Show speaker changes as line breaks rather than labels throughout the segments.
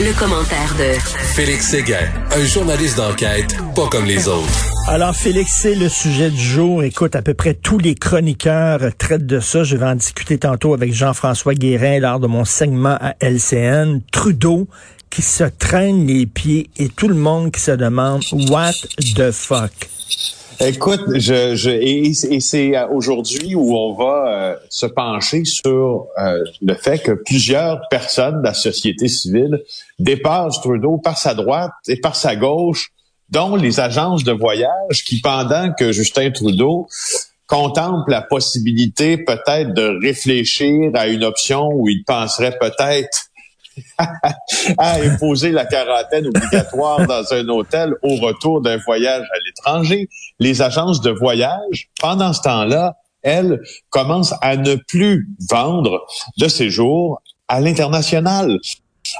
Le, commentaire de
Félix Séguin, un journaliste d'enquête pas comme les autres.
Alors Félix, c'est le sujet du jour. Écoute, à peu près tous les chroniqueurs traitent de ça. Je vais en discuter tantôt avec Jean-François Guérin lors de mon segment à LCN. Trudeau qui se traîne les pieds et tout le monde qui se demande What the fuck?
Écoute, je, je et, c'est aujourd'hui où on va euh, se pencher sur euh, le fait que plusieurs personnes de la société civile dépassent Trudeau par sa droite et par sa gauche, dont les agences de voyage qui, pendant que Justin Trudeau contemple la possibilité peut-être de réfléchir à une option où il penserait peut-être à imposer la quarantaine obligatoire dans un hôtel au retour d'un voyage à Les agences de voyage, pendant ce temps-là, elles commencent à ne plus vendre de séjours à l'international.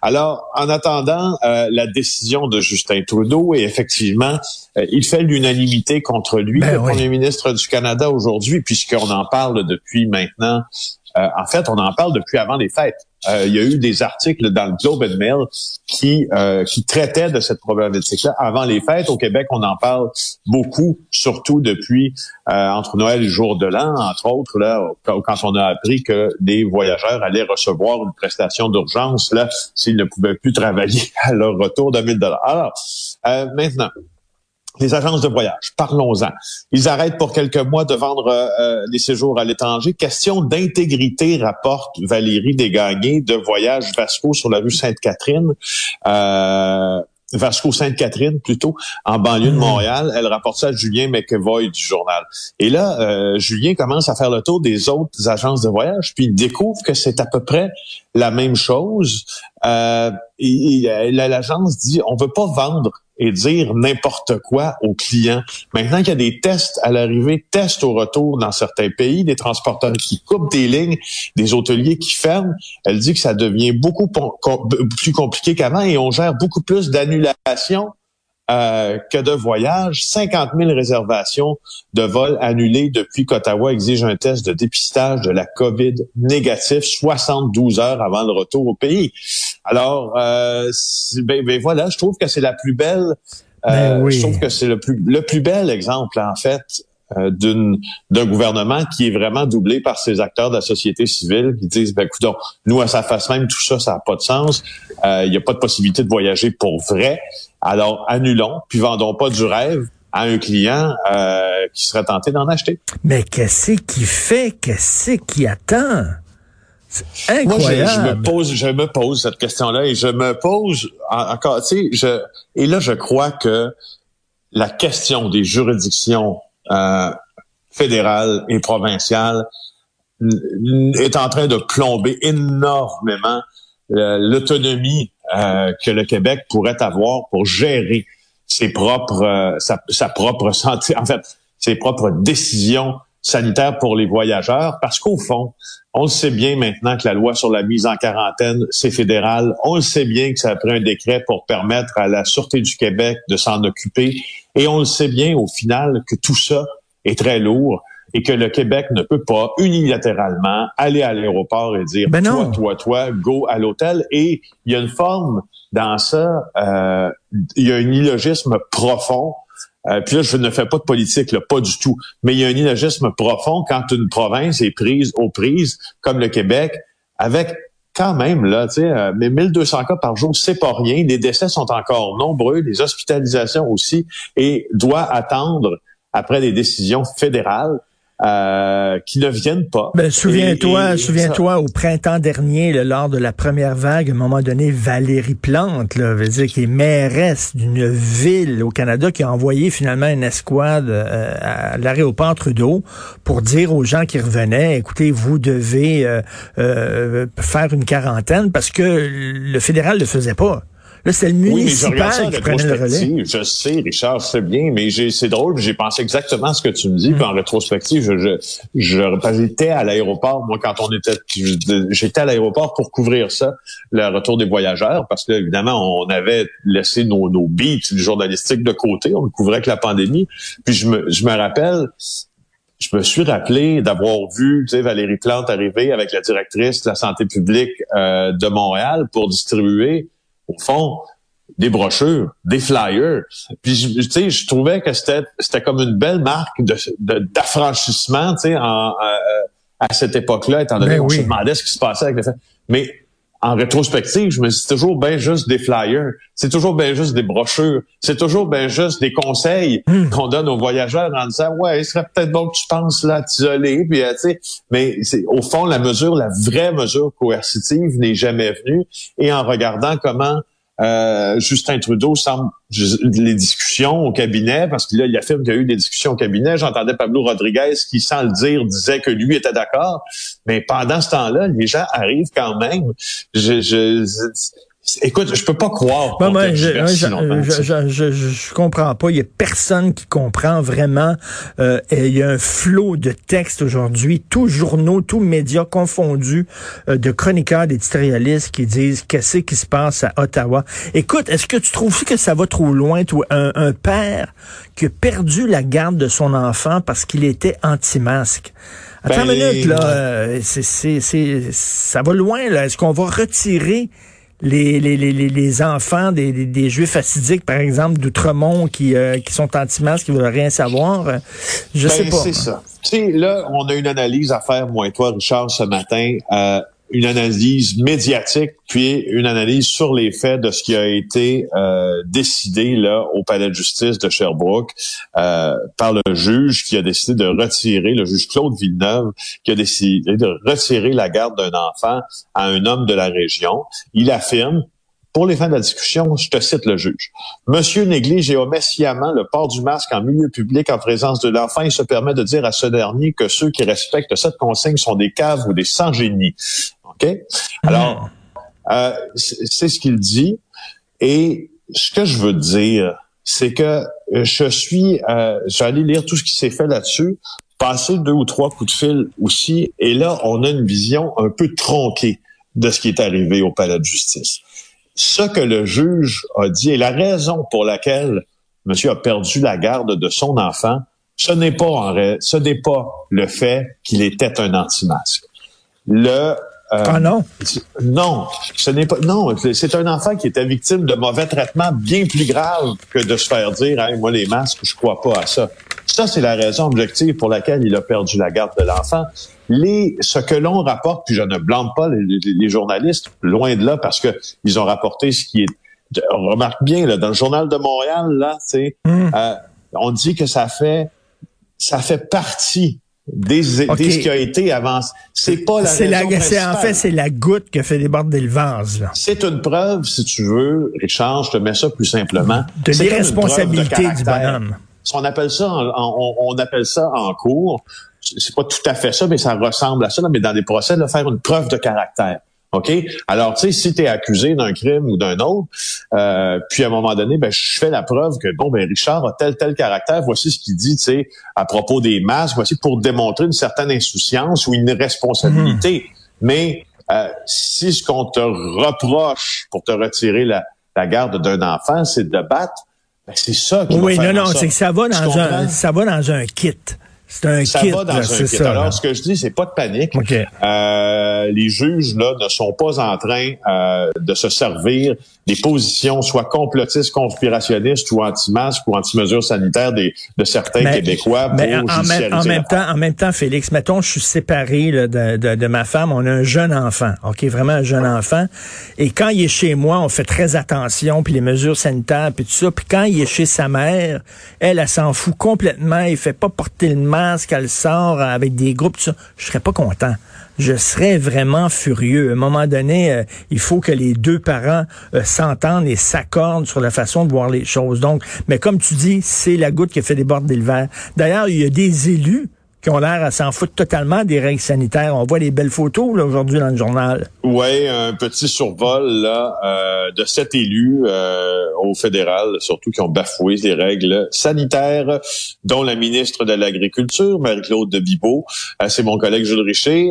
Alors, en attendant euh, la décision de Justin Trudeau, et effectivement, euh, il fait l'unanimité contre lui, ben le premier ministre du Canada aujourd'hui, puisqu'on en parle depuis maintenant. Euh, en fait, on en parle depuis avant les fêtes. Euh, il y a eu des articles dans le Globe and Mail qui euh, qui traitaient de cette problématique-là avant les fêtes. Au Québec, on en parle beaucoup, surtout depuis euh, entre Noël et jour de l'an, entre autres, là, quand on a appris que des voyageurs allaient recevoir une prestation d'urgence là s'ils ne pouvaient plus travailler à leur retour de 1000 dollars. Alors, maintenant, les agences de voyage, parlons-en. Ils arrêtent pour quelques mois de vendre euh, euh des séjours à l'étranger. Question d'intégrité, rapporte Valérie Desgagnés de Voyage Vasco sur la rue Sainte-Catherine. Euh, Vasco Sainte-Catherine plutôt en banlieue de mmh. Montréal. Elle rapporte ça à Julien McEvoy du journal. Et là, euh, Julien commence à faire le tour des autres agences de voyage, puis il découvre que c'est à peu près la même chose. Euh, l'agence dit on veut pas vendre et dire n'importe quoi aux clients. Maintenant qu'il y a des tests à l'arrivée, tests au retour dans certains pays, des transporteurs qui coupent des lignes, des hôteliers qui ferment, elle dit que ça devient beaucoup plus compliqué qu'avant et on gère beaucoup plus d'annulations euh, que de voyages. 50 000 réservations de vols annulés depuis qu'Ottawa exige un test de dépistage de la COVID négatif 72 heures avant le retour au pays. Alors, euh, ben, ben, voilà, je trouve que c'est la plus belle. Euh, ben Je trouve que c'est le plus le plus bel exemple en fait d'une d'un gouvernement qui est vraiment doublé par ces acteurs de la société civile qui disent ben écoute, nous à sa face même tout ça ça n'a pas de sens il n'y a pas de possibilité de voyager pour vrai alors, annulons, puis vendons pas du rêve à un client euh, qui serait tenté d'en acheter.
Mais qu'est-ce qui fait? Qu'est-ce qui attend? Incroyable. Moi,
je, me pose, je me pose cette question-là et je me pose encore, tu sais, je, et là, je crois que la question des juridictions euh, fédérales et provinciales est en train de plomber énormément euh, l'autonomie euh, que le Québec pourrait avoir pour gérer ses propres, sa, propre santé, en fait, ses propres décisions sanitaires pour les voyageurs, parce qu'au fond, on le sait bien maintenant que la loi sur la mise en quarantaine, c'est fédéral. On le sait bien que ça a pris un décret pour permettre à la Sûreté du Québec de s'en occuper. Et on le sait bien au final que tout ça est très lourd et que le Québec ne peut pas unilatéralement aller à l'aéroport et dire ben toi, toi, toi, go à l'hôtel. Et il y a une forme dans ça, euh, il y a un illogisme profond. Euh, puis là, je ne fais pas de politique, là, pas du tout. Mais il y a un illogisme profond quand une province est prise aux prises, comme le Québec, avec quand même, là, tu sais, euh, mais 1200 cas par jour, c'est pas rien. Les décès sont encore nombreux, les hospitalisations aussi, et doit attendre après des décisions fédérales. Euh, qui ne viennent pas.
Ben, souviens-toi, souviens-toi au printemps dernier, lors de la première vague, à un moment donné, Valérie Plante, là, veut dire qui est mairesse d'une ville au Canada, qui a envoyé finalement une escouade euh, à l'aéroport Trudeau pour dire aux gens qui revenaient, écoutez, vous devez euh, faire une quarantaine parce que le fédéral le faisait pas. Là, c'est le municipal qui prenait le relais.
Je sais, Richard, c'est bien, mais c'est drôle, j'ai pensé exactement à ce que tu me dis, puis en rétrospective, je, je, j'étais à l'aéroport, moi, quand on était, j'étais à l'aéroport pour couvrir ça, le retour des voyageurs, parce que évidemment, on avait laissé nos, nos beats journalistiques de côté, on ne couvrait que la pandémie. Puis je me, je me rappelle, je me suis rappelé d'avoir vu tu sais, Valérie Plante arriver avec la directrice de la santé publique euh, de Montréal pour distribuer au fond, des brochures, des flyers. Puis tu sais, je trouvais que c'était c'était comme une belle marque de d'affranchissement, tu sais, en, à cette époque-là, étant donné ben qu'on se demandait ce qui se passait avec les Mais en rétrospective, je me dis, c'est toujours bien juste des flyers, c'est toujours bien juste des brochures, c'est toujours bien juste des conseils hmm. qu'on donne aux voyageurs en disant, ouais, il serait peut-être bon que tu penses là, t'isoler, puis euh, tu sais, mais c'est au fond la mesure, la vraie mesure coercitive n'est jamais venue. Et en regardant comment euh, Justin Trudeau semble les discussions au cabinet, parce que là, il affirme qu'il y a eu des discussions au cabinet. J'entendais Pablo Rodriguez qui, sans le dire, disait que lui était d'accord. Mais pendant ce temps-là, les gens arrivent quand même. je, Écoute, je peux pas croire.
je, je, je, je, comprends pas. Il y a personne qui comprend vraiment. Euh, il y a un flot de textes aujourd'hui, tous journaux, tous médias confondus, euh, de chroniqueurs, d'éditorialistes qui disent qu'est-ce qui se passe à Ottawa. Écoute, est-ce que tu trouves que ça va trop loin, toi, un, un père qui a perdu la garde de son enfant parce qu'il était anti-masque? Attends une ben, minute, là. Euh, c'est, c'est, ça va loin, là. Est-ce qu'on va retirer les, les, les, les enfants des, des, Juifs assidiques, par exemple, d'Outremont, qui, euh, qui sont anti-masques, qui veulent rien savoir. Euh, je sais ben, pas.
C'est ça. Tu sais, là, on a une analyse à faire, moi et toi, Richard, ce matin. Euh, une analyse médiatique, puis une analyse sur les faits de ce qui a été euh, décidé là au palais de justice de Sherbrooke euh, par le juge qui a décidé de retirer, le juge Claude Villeneuve, qui a décidé de retirer la garde d'un enfant à un homme de la région. Il affirme pour les fins de la discussion, je te cite le juge. Monsieur néglige et omet sciemment le port du masque en milieu public en présence de l'enfant et se permet de dire à ce dernier que ceux qui respectent cette consigne sont des caves ou des sans-génies. OK? Alors, euh, c'est ce qu'il dit. Et ce que je veux dire, c'est que je suis, euh, j'allais lire tout ce qui s'est fait là-dessus, passer deux ou trois coups de fil aussi, et là, on a une vision un peu tronquée de ce qui est arrivé au palais de justice ce que le juge a dit et la raison pour laquelle monsieur a perdu la garde de son enfant, ce n'est pas en ce n'est pas le fait qu'il était un anti-masque. Le
euh, ah non?
Non, ce n'est pas. Non, c'est un enfant qui était victime de mauvais traitements bien plus graves que de se faire dire, hey, moi les masques, je crois pas à ça. Ça, c'est la raison objective pour laquelle il a perdu la garde de l'enfant. Les, ce que l'on rapporte, puis je ne blâme pas les, journalistes, loin de là, parce que ils ont rapporté ce qui est. On remarque bien là, dans le journal de Montréal, là, tu mmh. euh, on dit que ça fait ça fait partie des, des ce qui a été avancé. C'est pas la
c'est la, En fait, c'est la goutte qui a fait déborder le vase.
C'est une preuve, si tu veux, Richard, je te mets ça plus simplement.
De l'irresponsabilité du bonhomme.
On appelle ça, en, on, appelle ça en cours. C'est pas tout à fait ça, mais ça ressemble à ça. mais dans des procès, de faire une preuve de caractère. OK? Alors, tu sais, si tu es accusé d'un crime ou d'un autre, euh, puis à un moment donné, ben, je fais la preuve que, bon, ben, Richard a tel, tel caractère, voici ce qu'il dit, tu sais, à propos des masques, voici pour démontrer une certaine insouciance ou une irresponsabilité. Mhm. Mais euh, si ce qu'on te reproche pour te retirer la, la garde d'un enfant, c'est de battre, ben, c'est ça qui
Oui, non, non, c'est que ça va dans un, ça va dans un kit. C'est un
ça
kit.
Va dans un kit. Ça, Alors, ce que je dis, c'est pas de panique. Euh, les juges là ne sont pas en train euh, de se servir des positions soit complotistes, conspirationnistes ou anti-masques ou anti-mesures sanitaires des, de certains Québécois pour
mais en, même, en même temps, en même temps, Félix, mettons, je suis séparé de, de, de, ma femme, on a un jeune enfant, ok, vraiment un jeune enfant, et quand il est chez moi, on fait très attention, puis les mesures sanitaires, puis tout ça, puis quand il est chez sa mère, elle, elle, s'en fout complètement, il fait pas porter le masque, elle sort avec des groupes, je serais pas content je serais vraiment furieux. À un moment donné, euh, il faut que les deux parents euh, s'entendent et s'accordent sur la façon de voir les choses. Donc, mais comme tu dis, c'est la goutte qui a fait déborder le verre. D'ailleurs, il y a des élus qui ont l'air à s'en foutre totalement des règles sanitaires. On voit les belles photos là, aujourd'hui dans le journal.
Oui, un petit survol là euh, de sept élus euh, au fédéral, surtout qui ont bafoué les règles sanitaires, dont la ministre de l'Agriculture, Marie-Claude de Bibeau. Euh, c'est mon collègue Jules Richer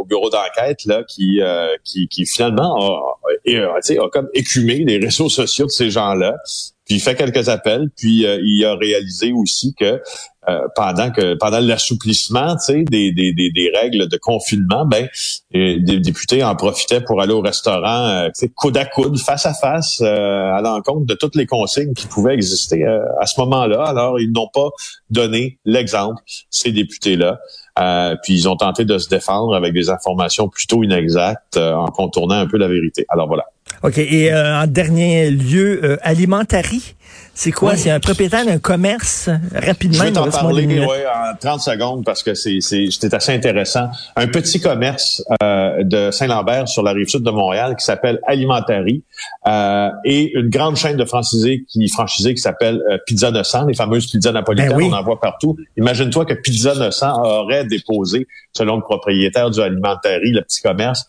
au bureau d'enquête là qui, qui, qui finalement a, a, a, comme écumé les réseaux sociaux de ces gens-là. Puis il fait quelques appels, puis il a réalisé aussi que pendant que pendant l'assouplissement, des, des, des, des, règles de confinement, ben des députés en profitaient pour aller au restaurant, sais, coude à coude, face à face, à l'encontre de toutes les consignes qui pouvaient exister à ce moment-là. Alors, ils n'ont pas donné l'exemple, ces députés-là. Euh, puis ils ont tenté de se défendre avec des informations plutôt inexactes euh, en contournant un peu la vérité. Alors voilà.
OK. Et euh, en dernier lieu, euh, Alimentari, c'est quoi? C'est un propriétaire d'un commerce, rapidement. Je
vais t'en parler ouais, en 30 secondes parce que c'est c'était assez intéressant. Un petit commerce euh, de Saint-Lambert sur la rive sud de Montréal qui s'appelle Alimentari euh, et une grande chaîne de franchisés qui franchisés qui s'appelle euh, Pizza 900, les fameuses pizzas napolitaines, ben on en voit partout. Imagine-toi que Pizza 900 aurait déposé, selon le propriétaire du Alimentari, le petit commerce,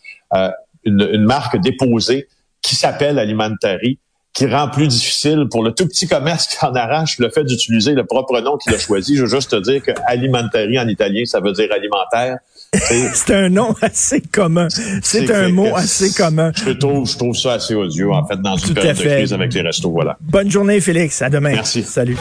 une, une marque déposée qui s'appelle Alimentari, qui rend plus difficile pour le tout petit commerce qui en arrache le fait d'utiliser le propre nom qu'il a choisi. Je veux juste te dire que Alimentari en italien, ça veut dire alimentaire.
C'est un nom assez commun. C'est un mot assez commun.
Je trouve, je trouve ça assez odieux, en fait, dans une période de crise avec les restos. Voilà.
Bonne journée, Félix. À demain.
Merci.
Salut.